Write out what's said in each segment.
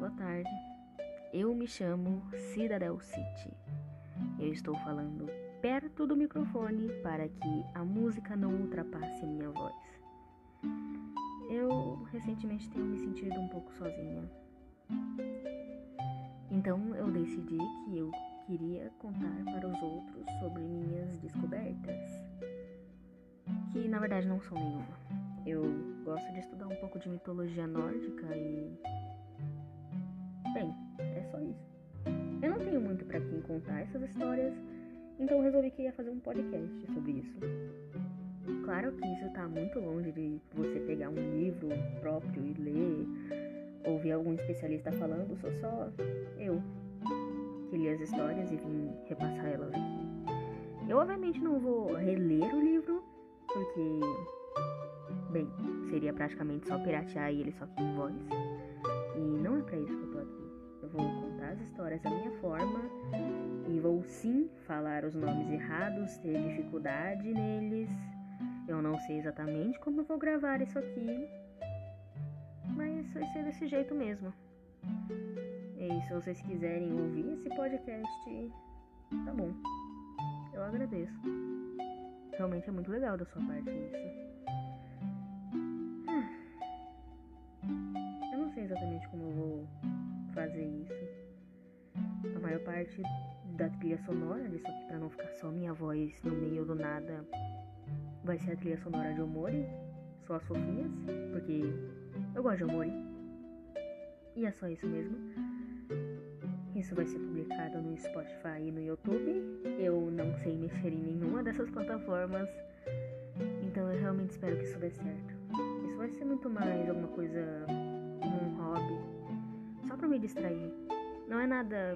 boa tarde. Eu me chamo Cidadel City. Eu estou falando perto do microfone para que a música não ultrapasse minha voz. Eu recentemente tenho me sentido um pouco sozinha. Então eu decidi que eu queria contar para os outros sobre minhas descobertas, que na verdade não são nenhuma. Eu gosto de estudar um pouco de mitologia nórdica e. Bem, é só isso. Eu não tenho muito para quem contar essas histórias, então resolvi que ia fazer um podcast sobre isso. Claro que isso tá muito longe de você pegar um livro próprio e ler, ouvir algum especialista falando, sou só eu que li as histórias e vim repassar elas aqui. Eu obviamente não vou reler o livro, porque, bem, seria praticamente só piratear ele só que em voz. E não é pra isso que eu tô aqui. Vou contar as histórias da minha forma e vou sim falar os nomes errados, ter dificuldade neles. Eu não sei exatamente como eu vou gravar isso aqui, mas vai ser desse jeito mesmo. E se vocês quiserem ouvir esse podcast, tá bom. Eu agradeço. Realmente é muito legal da sua parte isso. Eu não sei exatamente como eu vou parte da trilha sonora disso aqui, pra não ficar só minha voz no meio do nada, vai ser a trilha sonora de Omori, só as fofinhas, porque eu gosto de Omori. E é só isso mesmo. Isso vai ser publicado no Spotify e no YouTube. Eu não sei mexer em nenhuma dessas plataformas. Então eu realmente espero que isso dê certo. Isso vai ser muito mais alguma coisa um hobby. Só pra me distrair. Não é nada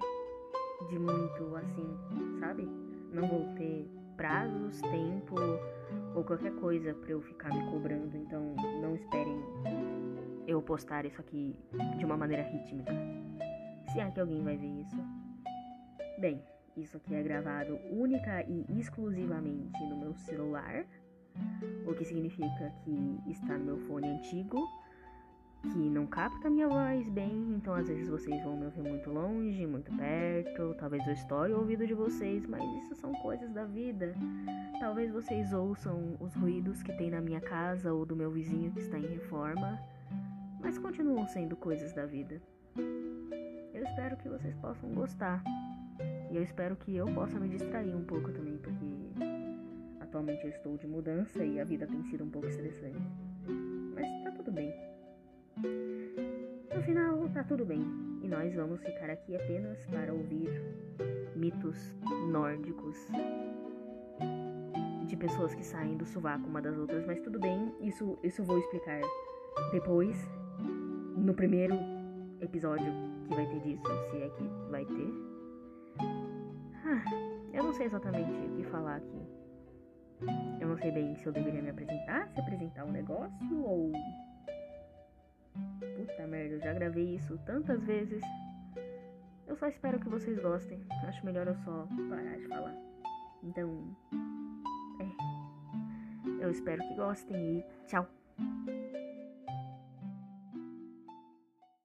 de muito assim, sabe? Não vou ter prazos, tempo ou qualquer coisa pra eu ficar me cobrando. Então não esperem eu postar isso aqui de uma maneira rítmica. Se é que alguém vai ver isso. Bem, isso aqui é gravado única e exclusivamente no meu celular, o que significa que está no meu fone antigo, que não capta minha voz bem, então às vezes vocês vão me ouvir muito longe, muito perto, talvez eu estoure o ouvido de vocês, mas isso são coisas da vida. Talvez vocês ouçam os ruídos que tem na minha casa ou do meu vizinho que está em reforma, mas continuam sendo coisas da vida. Eu espero que vocês possam gostar. E eu espero que eu possa me distrair um pouco também, porque atualmente eu estou de mudança e a vida tem sido um pouco estressante. Nós vamos ficar aqui apenas para ouvir mitos nórdicos de pessoas que saem do sovaco uma das outras, mas tudo bem, isso, isso eu vou explicar depois, no primeiro episódio que vai ter disso, se é que vai ter. Ah, eu não sei exatamente o que falar aqui. Eu não sei bem se eu deveria me apresentar, se apresentar um negócio ou. Puta merda, eu já gravei isso tantas vezes. Eu só espero que vocês gostem. Acho melhor eu só parar de falar. Então. É. Eu espero que gostem e tchau.